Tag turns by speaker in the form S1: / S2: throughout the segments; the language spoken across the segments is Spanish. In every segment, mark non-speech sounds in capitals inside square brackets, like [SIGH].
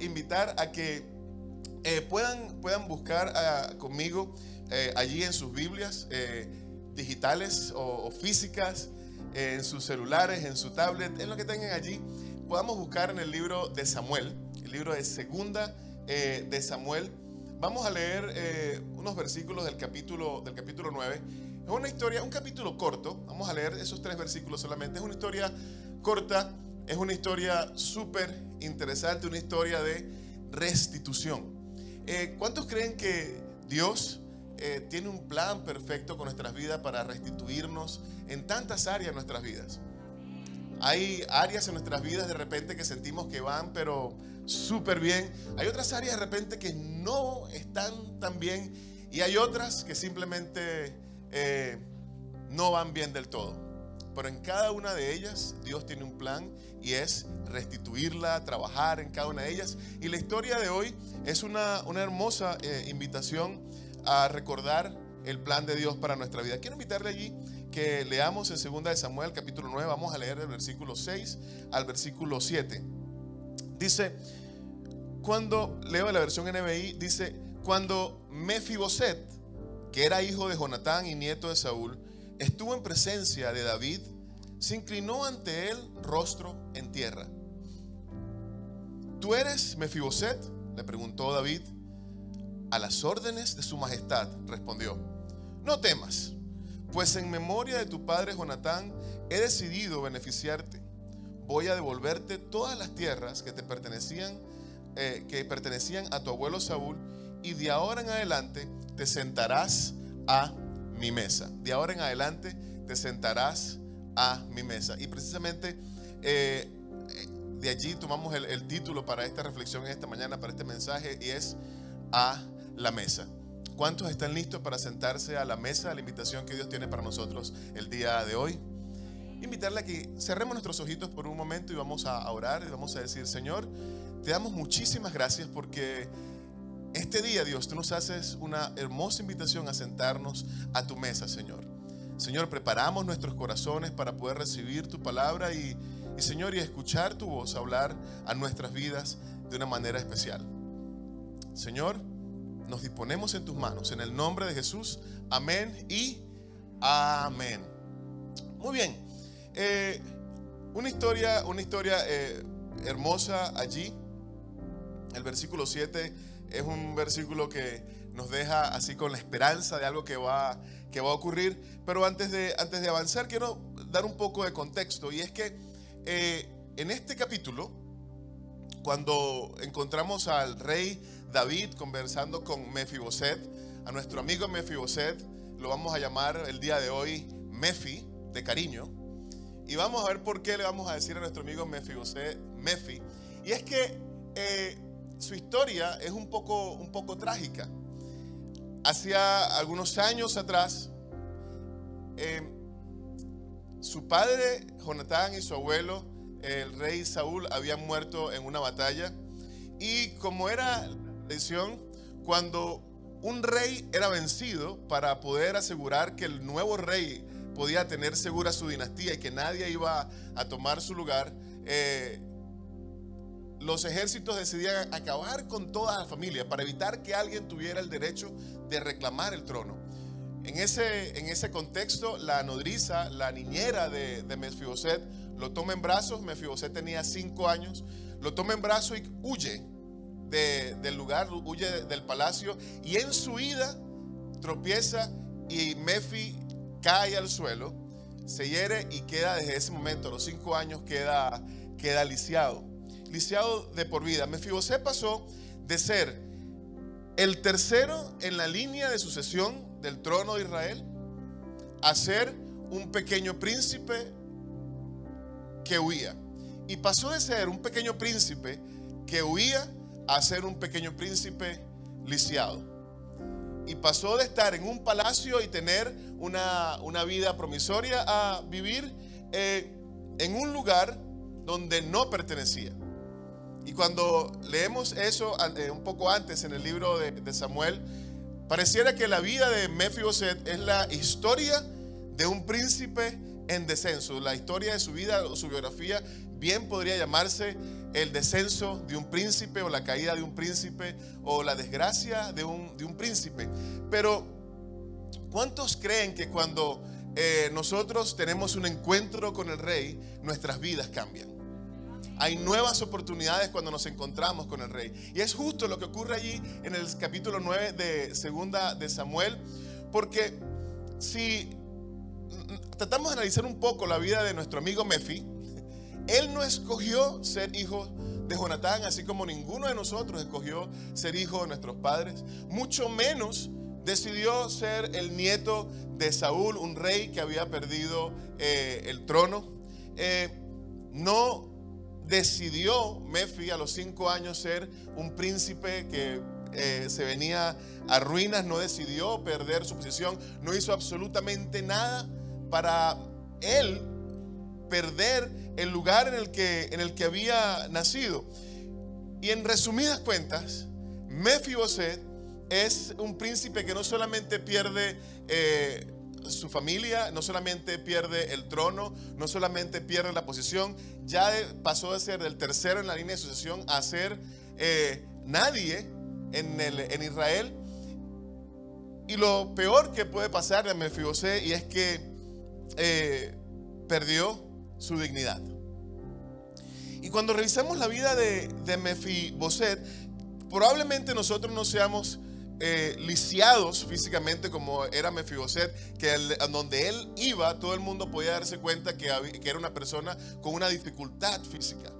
S1: invitar a que eh, puedan, puedan buscar ah, conmigo eh, allí en sus Biblias eh, digitales o, físicas, en sus celulares, en su tablet, en lo que tengan allí, podamos buscar en el libro de Samuel, el libro de Segunda de Samuel. Vamos a leer unos versículos del capítulo, del capítulo 9. Es una historia, un capítulo corto. Vamos a leer esos tres versículos solamente. Es una historia corta, es una historia súper interesante, una historia de restitución. Eh, ¿Cuántos creen que Dios eh, tiene un plan perfecto con nuestras vidas para restituirnos en tantas áreas de nuestras vidas? Hay áreas en nuestras vidas de repente que sentimos que van, pero súper bien. Hay otras áreas de repente que no están tan bien y hay otras que simplemente eh, no van bien del todo. Pero en cada una de ellas Dios tiene un plan y es restituirla, trabajar en cada una de ellas. Y la historia de hoy es una, hermosa eh, invitación a recordar el plan de Dios para nuestra vida. Quiero invitarle allí que leamos en 2 de Samuel capítulo 9, vamos a leer el versículo 6 al versículo 7. Dice, cuando leo la versión NBI, dice, cuando Mefiboset, que era hijo de Jonatán y nieto de Saúl, estuvo en presencia de David, se inclinó ante él rostro en tierra. ¿Tú eres Mefiboset? le preguntó David. A las órdenes de su majestad, respondió. No temas, pues en memoria de tu padre Jonatán he decidido beneficiarte. Voy a devolverte todas las tierras que te pertenecían, eh, que pertenecían a tu abuelo Saúl, y de ahora en adelante te sentarás a mi mesa. De ahora en adelante te sentarás a mi mesa. Y precisamente eh, de allí tomamos el, título para esta reflexión esta mañana, para este mensaje, y es a la mesa. ¿Cuántos están listos para sentarse a la mesa, a la invitación que Dios tiene para nosotros el día de hoy? Invitarle a que cerremos nuestros ojitos por un momento y vamos a orar y vamos a decir, Señor, te damos muchísimas gracias porque este día, Dios, tú nos haces una hermosa invitación a sentarnos a tu mesa, Señor. Señor, preparamos nuestros corazones para poder recibir tu palabra y, Señor, y escuchar tu voz hablar a nuestras vidas de una manera especial. Señor, nos disponemos en tus manos, en el nombre de Jesús. Amén y amén. Muy bien. Eh, una historia, una historia eh, hermosa allí. El versículo 7 es un versículo que nos deja así con la esperanza de algo que va, que va a ocurrir. Pero antes de, antes de avanzar, quiero dar un poco de contexto. Y es que eh, en este capítulo, cuando encontramos al rey David conversando con Mefiboset, a nuestro amigo Mefiboset, lo vamos a llamar el día de hoy Mefi, de cariño. Y vamos a ver por qué le vamos a decir a nuestro amigo Mefiboset Mefi. Y es que eh, su historia es un poco, un poco trágica. Hacía algunos años atrás, eh, su padre Jonatán y su abuelo, el rey Saúl, habían muerto en una batalla. Y como era tradición, cuando un rey era vencido para poder asegurar que el nuevo rey podía tener segura su dinastía y que nadie iba a tomar su lugar, eh, los ejércitos decidían acabar con toda la familia para evitar que alguien tuviera el derecho de reclamar el trono. En ese, en ese contexto, la nodriza, la niñera de, de Mefiboset, lo toma en brazos. Mefiboset tenía cinco años. Lo toma en brazos y huye del lugar, huye del palacio. Y en su ida tropieza y Mefi cae al suelo, se hiere y queda desde ese momento, a los cinco años, queda, queda lisiado lisiado de por vida. Mefiboset pasó de ser el tercero en la línea de sucesión del trono de Israel a ser un pequeño príncipe que huía. Y pasó de ser un pequeño príncipe que huía a ser un pequeño príncipe lisiado. Y pasó de estar en un palacio y tener una, vida promisoria a vivir eh, en un lugar donde no pertenecía. Y cuando leemos eso eh, un poco antes en el libro de, Samuel, pareciera que la vida de Mefiboset es la historia de un príncipe en descenso. La historia de su vida o su biografía bien podría llamarse el descenso de un príncipe o la caída de un príncipe o la desgracia de un, de un príncipe. Pero, ¿cuántos creen que cuando eh, nosotros tenemos un encuentro con el rey, nuestras vidas cambian? Hay nuevas oportunidades cuando nos encontramos con el rey. Y es justo lo que ocurre allí en el capítulo 9 de Segunda de Samuel, porque si tratamos de analizar un poco la vida de nuestro amigo Mefi, [LAUGHS] él no escogió ser hijo de Jonatán, así como ninguno de nosotros escogió ser hijo de nuestros padres. Mucho menos decidió ser el nieto de Saúl, un rey que había perdido eh, el trono. Eh, no decidió Mefi a los cinco años ser un príncipe que eh, se venía a ruinas, no decidió perder su posición, no hizo absolutamente nada para él perder el lugar en el que, en el que había nacido. Y en resumidas cuentas, Mefiboset es un príncipe que no solamente pierde eh, su familia, no solamente pierde el trono, no solamente pierde la posición, ya pasó de ser el tercero en la línea de sucesión a ser eh, nadie en, el, en, Israel. Y lo peor que puede pasar a Mefiboset y es que eh, perdió su dignidad. Y cuando revisamos la vida de, de Mefiboset, probablemente nosotros no seamos eh, lisiados físicamente como era Mefiboset, que donde él iba todo el mundo podía darse cuenta que, era una persona con una dificultad física.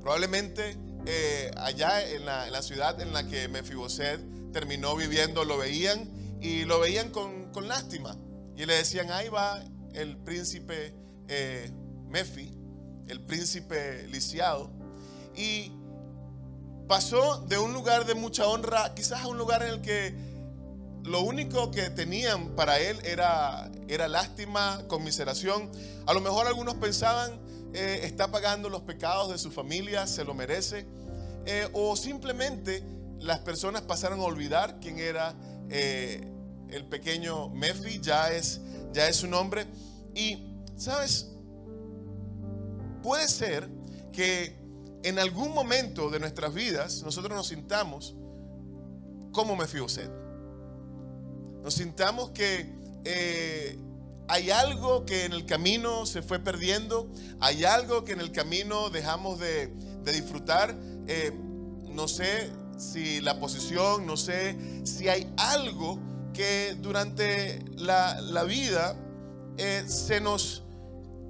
S1: Probablemente eh, allá en la, ciudad en la que Mefiboset terminó viviendo lo veían y lo veían con, con lástima. Y le decían, ahí va el príncipe eh, Mefi, el príncipe lisiado. Y pasó de un lugar de mucha honra, quizás a un lugar en el que lo único que tenían para él era, era lástima, conmiseración. A lo mejor algunos pensaban, eh, está pagando los pecados de su familia, se lo merece. Eh, o simplemente las personas pasaron a olvidar quién era eh, el pequeño Mefi, ya es, ya es su nombre. Y, ¿sabes? Puede ser que en algún momento de nuestras vidas nosotros nos sintamos como Mefiboset. Nos sintamos que eh, hay algo que en el camino se fue perdiendo, hay algo que en el camino dejamos de, disfrutar. Eh, no sé si la posición, no sé si hay algo que durante la, vida eh, se nos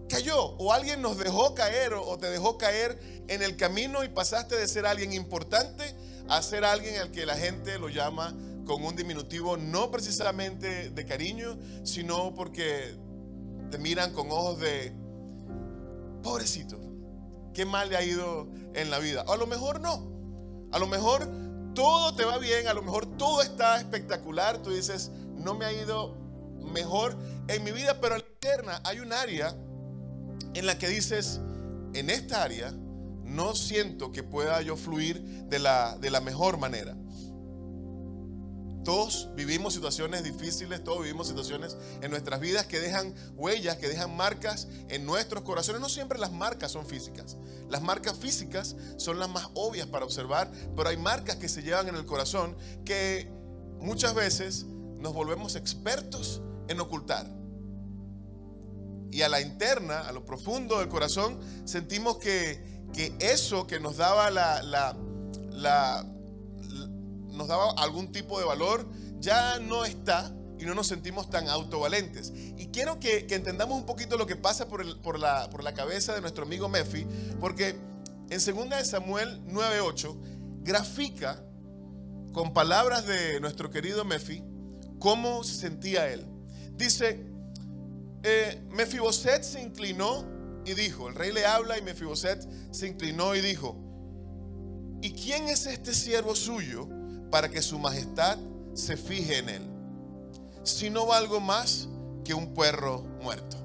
S1: cayó o alguien nos dejó caer o, te dejó caer en el camino y pasaste de ser alguien importante a ser alguien al que la gente lo llama con un diminutivo no precisamente de cariño, sino porque te miran con ojos de pobrecito, qué mal le ha ido en la vida. A lo mejor no. A lo mejor todo te va bien, a lo mejor todo está espectacular. Tú dices, no me ha ido mejor en mi vida, pero en la interna hay un área en la que dices, en esta área no siento que pueda yo fluir de la, de la mejor manera. Todos vivimos situaciones difíciles, todos vivimos situaciones en nuestras vidas que dejan huellas, que dejan marcas en nuestros corazones. No siempre las marcas son físicas. Las marcas físicas son las más obvias para observar, pero hay marcas que se llevan en el corazón que muchas veces nos volvemos expertos en ocultar y a la interna, a lo profundo del corazón, sentimos que, eso que nos daba la, la, nos daba algún tipo de valor, ya no está y no nos sentimos tan autovalentes. Y quiero que, entendamos un poquito lo que pasa por, el, por, la, por la cabeza de nuestro amigo Mefi, porque en 2 Samuel 9:8 grafica con palabras de nuestro querido Mefi cómo se sentía él. Dice, eh, Mefiboset se inclinó y dijo, el rey le habla y Mefiboset se inclinó y dijo, ¿y quién es este siervo suyo para que su majestad se fije en él? Si no valgo más que un perro muerto.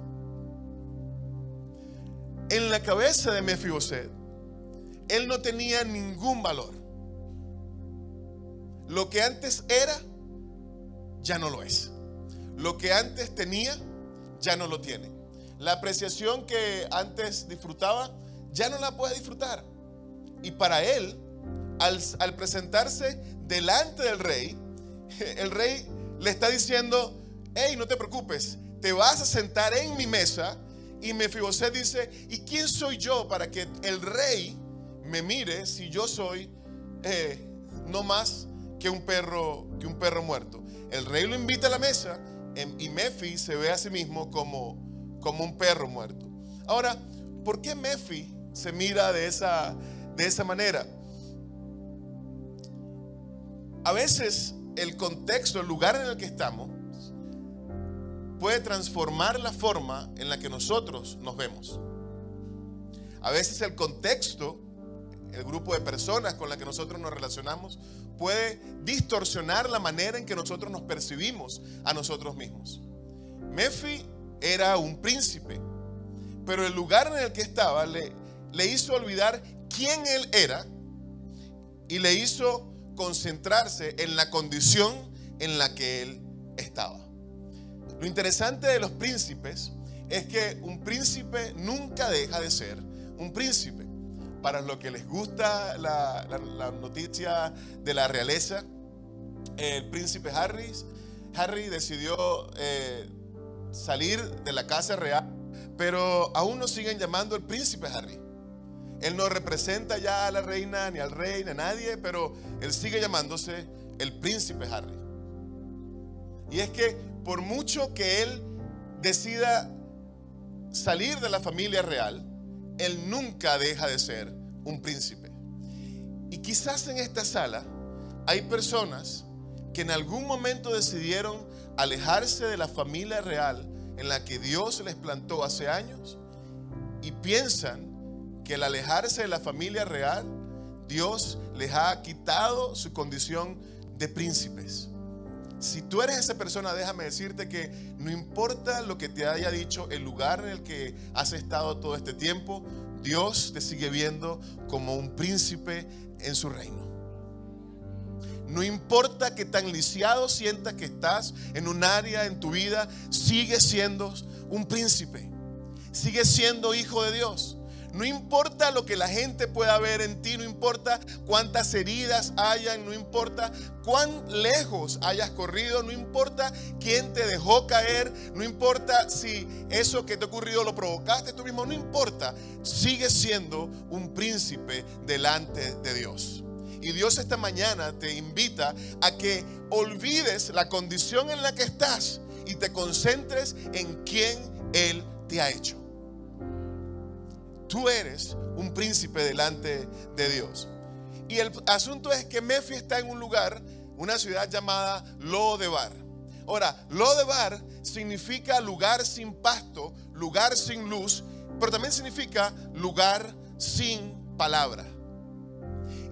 S1: En la cabeza de Mefiboset, él no tenía ningún valor. Lo que antes era, ya no lo es. Lo que antes tenía, ya no lo tiene. La apreciación que antes disfrutaba ya no la puede disfrutar. Y para él, al, presentarse delante del rey, [LAUGHS] el rey le está diciendo, hey, no te preocupes, te vas a sentar en mi mesa. Y Mefiboset dice, ¿y quién soy yo para que el rey me mire si yo soy eh, no más que un perro que un perro muerto? El rey lo invita a la mesa y Mefi se ve a sí mismo como, como un perro muerto. Ahora, ¿por qué Mefi se mira de esa, de esa manera? A veces el contexto, el lugar en el que estamos, puede transformar la forma en la que nosotros nos vemos. A veces el contexto, el grupo de personas con la que nosotros nos relacionamos, puede distorsionar la manera en que nosotros nos percibimos a nosotros mismos. Mefi era un príncipe, pero el lugar en el que estaba le, le hizo olvidar quién él era y le hizo concentrarse en la condición en la que él estaba. Lo interesante de los príncipes es que un príncipe nunca deja de ser un príncipe. Para los que les gusta la, noticia de la realeza, el príncipe Harry, Harry decidió eh, salir de la casa real, pero aún no siguen llamando el príncipe Harry. Él no representa ya a la reina ni al rey ni a nadie, pero él sigue llamándose el príncipe Harry. Y es que por mucho que él decida salir de la familia real, él nunca deja de ser un príncipe. Y quizás en esta sala hay personas que en algún momento decidieron alejarse de la familia real en la que Dios les plantó hace años y piensan que al alejarse de la familia real, Dios les ha quitado su condición de príncipes. Si tú eres esa persona, déjame decirte que no importa lo que te haya dicho el lugar en el que has estado todo este tiempo, Dios te sigue viendo como un príncipe en su reino. No importa que tan lisiado sientas que estás en un área en tu vida, sigue siendo un príncipe. Sigue siendo hijo de Dios. No importa lo que la gente pueda ver en ti, no importa cuántas heridas hayan, no importa cuán lejos hayas corrido, no importa quién te dejó caer, no importa si eso que te ha ocurrido lo provocaste tú mismo, no importa, sigues siendo un príncipe delante de Dios. Y Dios esta mañana te invita a que olvides la condición en la que estás y te concentres en quién Él te ha hecho. Tú eres un príncipe delante de Dios. Y el asunto es que Mefi está en un lugar, una ciudad llamada Lodebar. Ahora, Lodebar significa lugar sin pasto, lugar sin luz, pero también significa lugar sin palabra.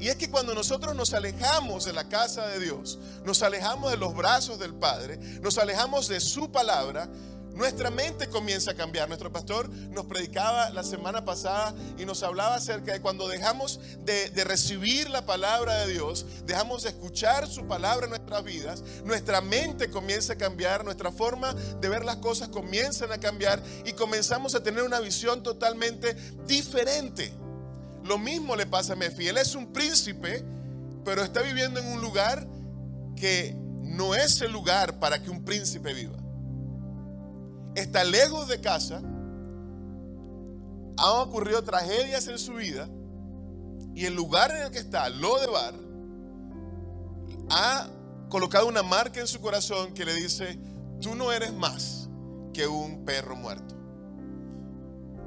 S1: Y es que cuando nosotros nos alejamos de la casa de Dios, nos alejamos de los brazos del Padre, nos alejamos de su palabra, nuestra mente comienza a cambiar. Nuestro pastor nos predicaba la semana pasada y nos hablaba acerca de cuando dejamos de, recibir la palabra de Dios, dejamos de escuchar su palabra en nuestras vidas, nuestra mente comienza a cambiar, nuestra forma de ver las cosas comienzan a cambiar y comenzamos a tener una visión totalmente diferente. Lo mismo le pasa a Mefi. Él es un príncipe, pero está viviendo en un lugar que no es el lugar para que un príncipe viva está lejos de casa, han ocurrido tragedias en su vida y el lugar en el que está, Lodebar, ha colocado una marca en su corazón que le dice, tú no eres más que un perro muerto.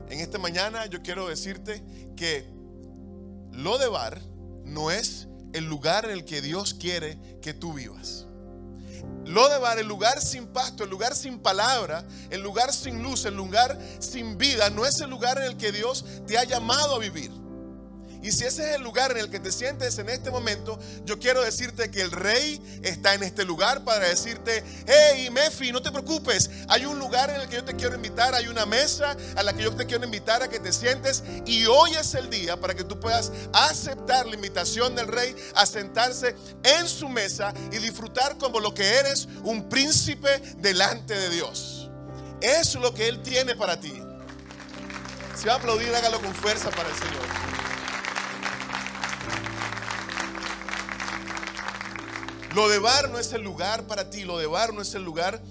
S1: En esta mañana yo quiero decirte que Lodebar no es el lugar en el que Dios quiere que tú vivas. Lodebar, el lugar sin pasto, el lugar sin palabra, el lugar sin luz, el lugar sin vida, no es el lugar en el que Dios te ha llamado a vivir. Y si ese es el lugar en el que te sientes en este momento, yo quiero decirte que el rey está en este lugar para decirte, hey Mefi, no te preocupes, hay un lugar en el que yo te quiero invitar, hay una mesa a la que yo te quiero invitar a que te sientes y hoy es el día para que tú puedas aceptar la invitación del rey a sentarse en su mesa y disfrutar como lo que eres, un príncipe delante de Dios. Es lo que él tiene para ti. Si va a aplaudir, hágalo con fuerza para el Señor. Lo de bar no es el lugar para ti, lo de bar no es el lugar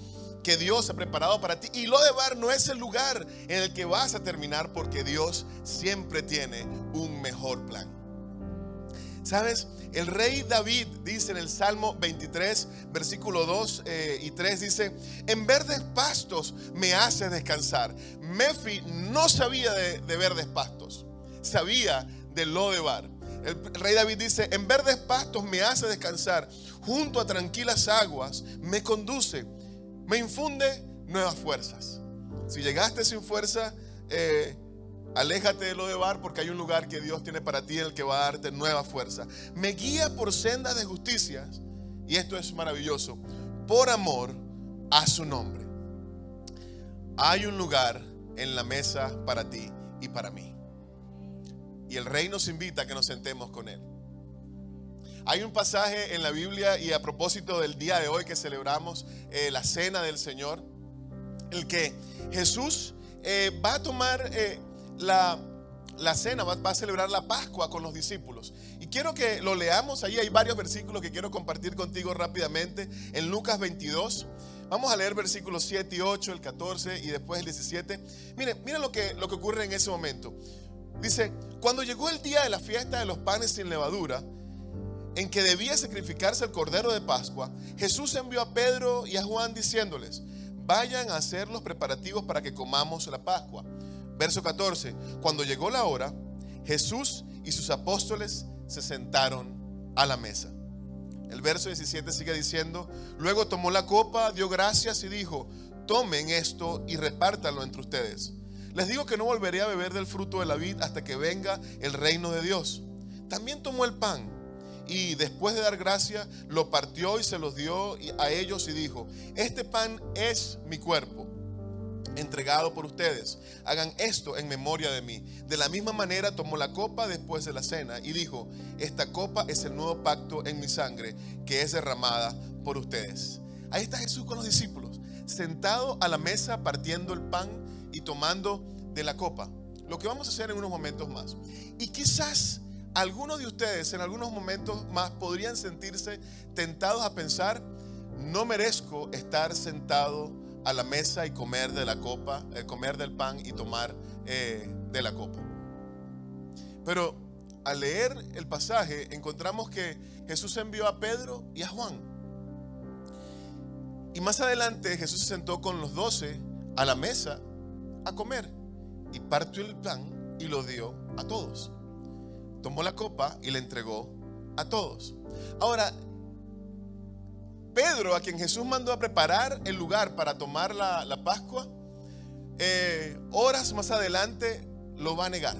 S1: que Dios ha preparado para ti. Y lo de bar no es el lugar en el que vas a terminar porque Dios siempre tiene un mejor plan. ¿Sabes? El rey David dice en el Salmo 23, versículo 2 eh, y 3, dice, en verdes pastos me hace descansar. Mefi no sabía de, verdes pastos, sabía de Lodebar. El, rey David dice, en verdes pastos me hace descansar, junto a tranquilas aguas me conduce, me infunde nuevas fuerzas. Si llegaste sin fuerza, eh, Aléjate de lo de bar porque hay un lugar que Dios tiene para ti en el que va a darte nueva fuerza. Me guía por sendas de justicia. Y esto es maravilloso. Por amor a su nombre. Hay un lugar en la mesa para ti y para mí. Y el rey nos invita a que nos sentemos con él. Hay un pasaje en la Biblia y a propósito del día de hoy que celebramos eh, la cena del Señor, el que Jesús eh, va a tomar eh, la, cena, va, a celebrar la Pascua con los discípulos. Y quiero que lo leamos, ahí hay varios versículos que quiero compartir contigo rápidamente. En Lucas 22, vamos a leer versículos 7 y 8, el 14 y después el 17. Miren, miren lo que, lo que ocurre en ese momento. Dice, cuando llegó el día de la fiesta de los panes sin levadura, en que debía sacrificarse el cordero de Pascua, Jesús envió a Pedro y a Juan diciéndoles, vayan a hacer los preparativos para que comamos la Pascua. Verso 14. Cuando llegó la hora, Jesús y sus apóstoles se sentaron a la mesa. El verso 17 sigue diciendo, luego tomó la copa, dio gracias y dijo, tomen esto y repártanlo entre ustedes. Les digo que no volveré a beber del fruto de la vid hasta que venga el reino de Dios. También tomó el pan y después de dar gracia lo partió y se los dio a ellos y dijo, este pan es mi cuerpo entregado por ustedes. Hagan esto en memoria de mí. De la misma manera tomó la copa después de la cena y dijo, esta copa es el nuevo pacto en mi sangre que es derramada por ustedes. Ahí está Jesús con los discípulos, sentado a la mesa partiendo el pan y tomando de la copa. Lo que vamos a hacer en unos momentos más. Y quizás algunos de ustedes en algunos momentos más podrían sentirse tentados a pensar, no merezco estar sentado a la mesa y comer de la copa, eh, comer del pan y tomar eh, de la copa. Pero al leer el pasaje encontramos que Jesús envió a Pedro y a Juan. Y más adelante Jesús se sentó con los doce a la mesa a comer y partió el pan y lo dio a todos. Tomó la copa y le entregó a todos. Ahora, Pedro, a quien Jesús mandó a preparar el lugar para tomar la, Pascua, eh, horas más adelante lo va a negar.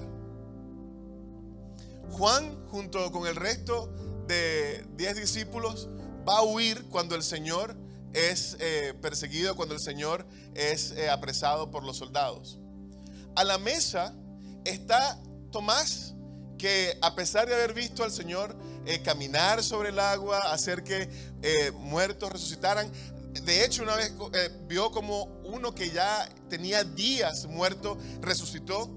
S1: Juan, junto con el resto de diez discípulos, va a huir cuando el Señor es eh, perseguido, cuando el Señor es eh, apresado por los soldados. A la mesa está Tomás, que a pesar de haber visto al Señor eh, caminar sobre el agua, hacer que muertos resucitaran. De hecho, una vez vio como uno que ya tenía días muerto resucitó.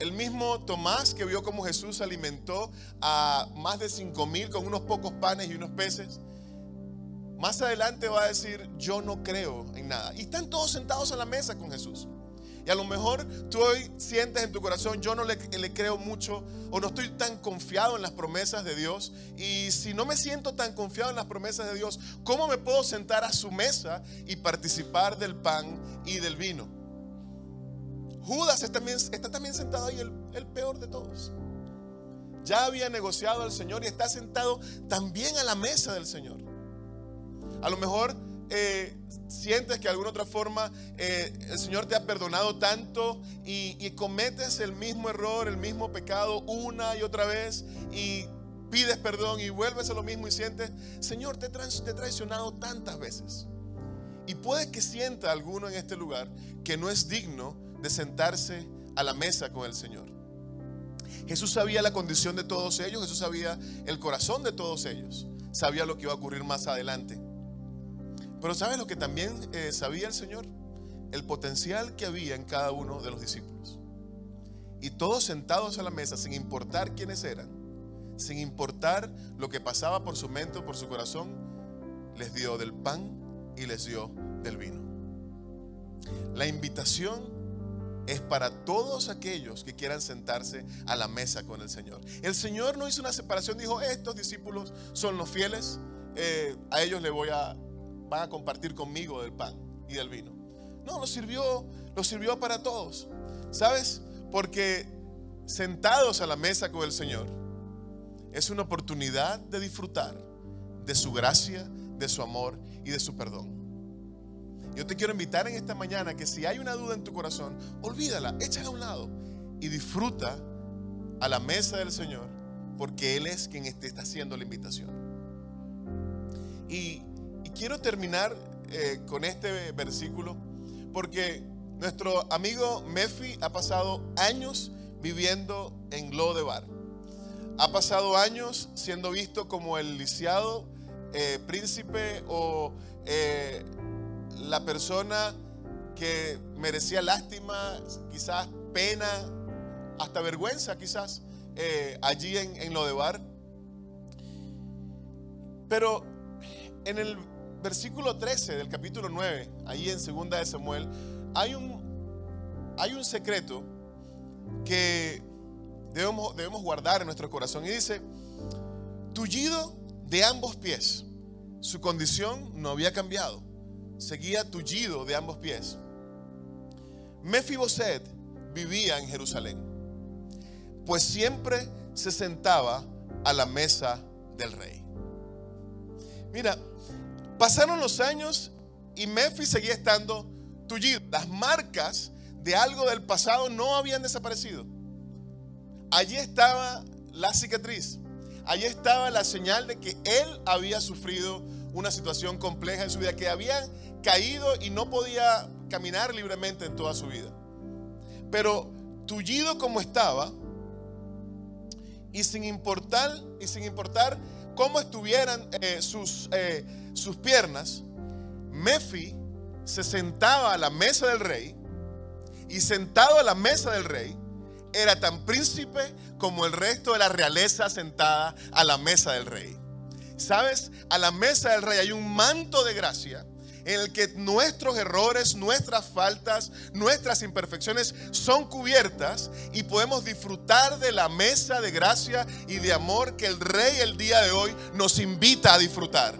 S1: el mismo Tomás que vio como Jesús alimentó a más de cinco mil con unos pocos panes y unos peces. Más adelante va a decir, yo no creo en nada. Y están todos sentados a la mesa con Jesús. Y a lo mejor tú hoy sientes en tu corazón, yo no le, creo mucho o no estoy tan confiado en las promesas de Dios. Y si no me siento tan confiado en las promesas de Dios, ¿cómo me puedo sentar a su mesa y participar del pan y del vino? Judas está también, está también sentado ahí, el, el peor de todos. Ya había negociado al Señor y está sentado también a la mesa del Señor. A lo mejor eh, sientes que de alguna otra forma eh, el Señor te ha perdonado tanto y, cometes el mismo error, el mismo pecado una y otra vez y pides perdón y vuelves a lo mismo y sientes, Señor, te, te he traicionado tantas veces. Y puede que sienta alguno en este lugar que no es digno de sentarse a la mesa con el Señor. Jesús sabía la condición de todos ellos, Jesús sabía el corazón de todos ellos, sabía lo que iba a ocurrir más adelante. Pero ¿sabes lo que también eh, sabía el Señor? el potencial que había en cada uno de los discípulos. Y todos sentados a la mesa, sin importar quiénes eran, sin importar lo que pasaba por su mente o por su corazón, les dio del pan y les dio del vino. La invitación es para todos aquellos que quieran sentarse a la mesa con el Señor. El Señor no hizo una separación, dijo, estos discípulos son los fieles, eh, a ellos le voy a, van a compartir conmigo del pan y del vino. No, lo sirvió, lo sirvió para todos. ¿Sabes? Porque sentados a la mesa con el Señor es una oportunidad de disfrutar de su gracia, de su amor y de su perdón. Yo te quiero invitar en esta mañana que si hay una duda en tu corazón, olvídala, échala a un lado y disfruta a la mesa del Señor, porque Él es quien te está haciendo la invitación. Y, quiero terminar eh, con este versículo, porque nuestro amigo Mefi ha pasado años viviendo en Lodebar. Ha pasado años siendo visto como el lisiado eh, príncipe o eh, la persona que merecía lástima, quizás pena, hasta vergüenza quizás, allí en, en Lodebar. Pero en el versículo 13 del capítulo 9, ahí en segunda de Samuel, hay un, hay un secreto que debemos, debemos guardar en nuestro corazón. Y dice, tullido de ambos pies, su condición no había cambiado seguía tullido de ambos pies. Mefiboset vivía en Jerusalén, pues siempre se sentaba a la mesa del rey. Mira, pasaron los años y Mefi seguía estando tullido. Las marcas de algo del pasado no habían desaparecido. Allí estaba la cicatriz. Allí estaba la señal de que él había sufrido una situación compleja en su vida, que había caído y no podía caminar libremente en toda su vida. Pero tullido como estaba, y sin importar, y sin importar cómo estuvieran eh, sus, eh, sus piernas, Mefi se sentaba a la mesa del rey, y sentado a la mesa del rey, era tan príncipe como el resto de la realeza sentada a la mesa del rey. ¿Sabes? A la mesa del rey hay un manto de gracia en el que nuestros errores, nuestras faltas, nuestras imperfecciones son cubiertas y podemos disfrutar de la mesa de gracia y de amor que el rey el día de hoy nos invita a disfrutar.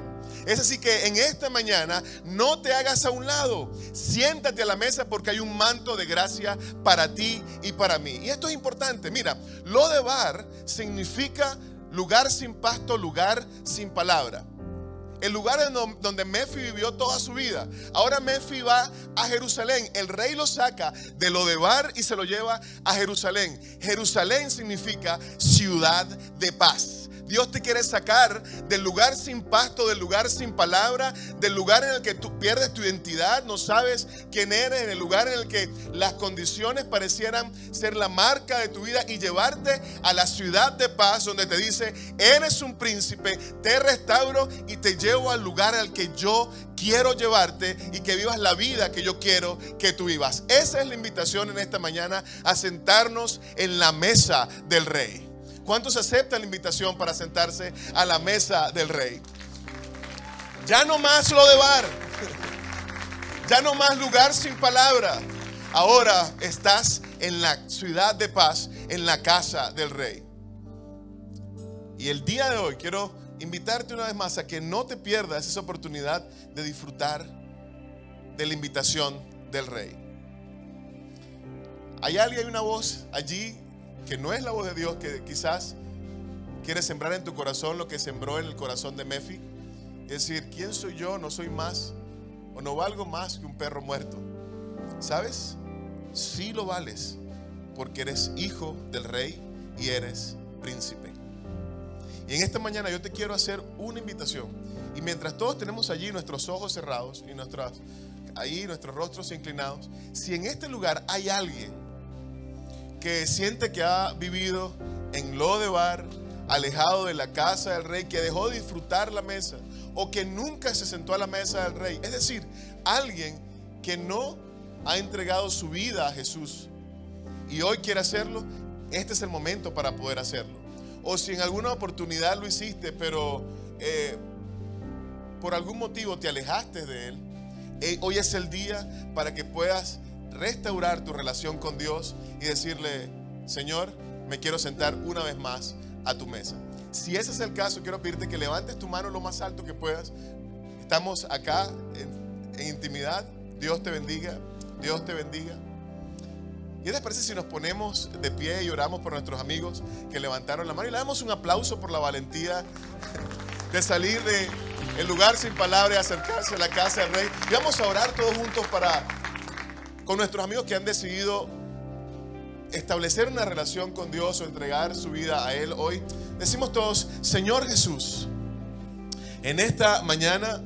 S1: Es así que en esta mañana no te hagas a un lado, siéntate a la mesa porque hay un manto de gracia para ti y para mí. Y esto es importante, mira, lo de bar significa lugar sin pasto, lugar sin palabra. El lugar donde Mefi vivió toda su vida. Ahora Mefi va a Jerusalén. El rey lo saca de lo de Bar y se lo lleva a Jerusalén. Jerusalén significa ciudad de paz. Dios te quiere sacar del lugar sin pasto, del lugar sin palabra, del lugar en el que tú pierdes tu identidad, no sabes quién eres, en el lugar en el que las condiciones parecieran ser la marca de tu vida y llevarte a la ciudad de paz donde te dice, eres un príncipe, te restauro y te llevo al lugar al que yo quiero llevarte y que vivas la vida que yo quiero que tú vivas. Esa es la invitación en esta mañana a sentarnos en la mesa del rey. ¿Cuántos aceptan la invitación para sentarse a la mesa del rey? Ya no más lo de bar. [LAUGHS] Ya no más lugar sin palabra. Ahora estás en la ciudad de paz, en la casa del rey. Y el día de hoy quiero invitarte una vez más a que no te pierdas esa oportunidad de disfrutar de la invitación del rey. Hay alguien, hay una voz allí que no es la voz de Dios, que quizás quiere sembrar en tu corazón lo que sembró en el corazón de Mefi. Es decir, ¿quién soy yo? No soy más o no valgo más que un perro muerto. ¿Sabes? Sí lo vales porque eres hijo del rey y eres príncipe. Y en esta mañana yo te quiero hacer una invitación. Y mientras todos tenemos allí nuestros ojos cerrados y nuestras, ahí nuestros rostros inclinados, si en este lugar hay alguien que siente que ha vivido en Lodebar, alejado de la casa del rey, que dejó de disfrutar la mesa o que nunca se sentó a la mesa del rey. Es decir, alguien que no ha entregado su vida a Jesús y hoy quiere hacerlo, este es el momento para poder hacerlo. O si en alguna oportunidad lo hiciste, pero eh, por algún motivo te alejaste de Él, eh, hoy es el día para que puedas restaurar tu relación con Dios y decirle, Señor, me quiero sentar una vez más a tu mesa. Si ese es el caso, quiero pedirte que levantes tu mano lo más alto que puedas. Estamos acá en, intimidad. Dios te bendiga. Dios te bendiga. ¿Y qué les parece si nos ponemos de pie y oramos por nuestros amigos que levantaron la mano y le damos un aplauso por la valentía de salir de el lugar sin palabras y acercarse a la casa del rey? Y vamos a orar todos juntos para con nuestros amigos que han decidido establecer una relación con Dios o entregar su vida a Él hoy. Decimos todos, Señor Jesús, en esta mañana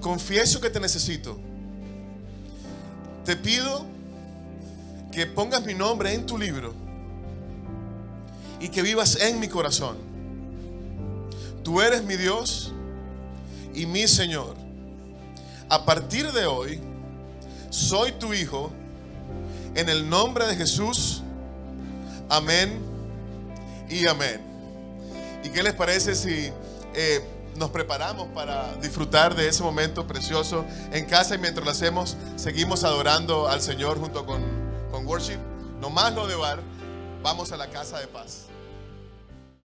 S1: confieso que te necesito. Te pido que pongas mi nombre en tu libro y que vivas en mi corazón. Tú eres mi Dios y mi Señor. A partir de hoy, soy tu hijo. En el nombre de Jesús. Amén y amén. ¿Y qué les parece si eh, nos preparamos para disfrutar de ese momento precioso en casa y mientras lo hacemos seguimos adorando al Señor junto con, con worship? No más lo de bar, vamos a la casa de paz.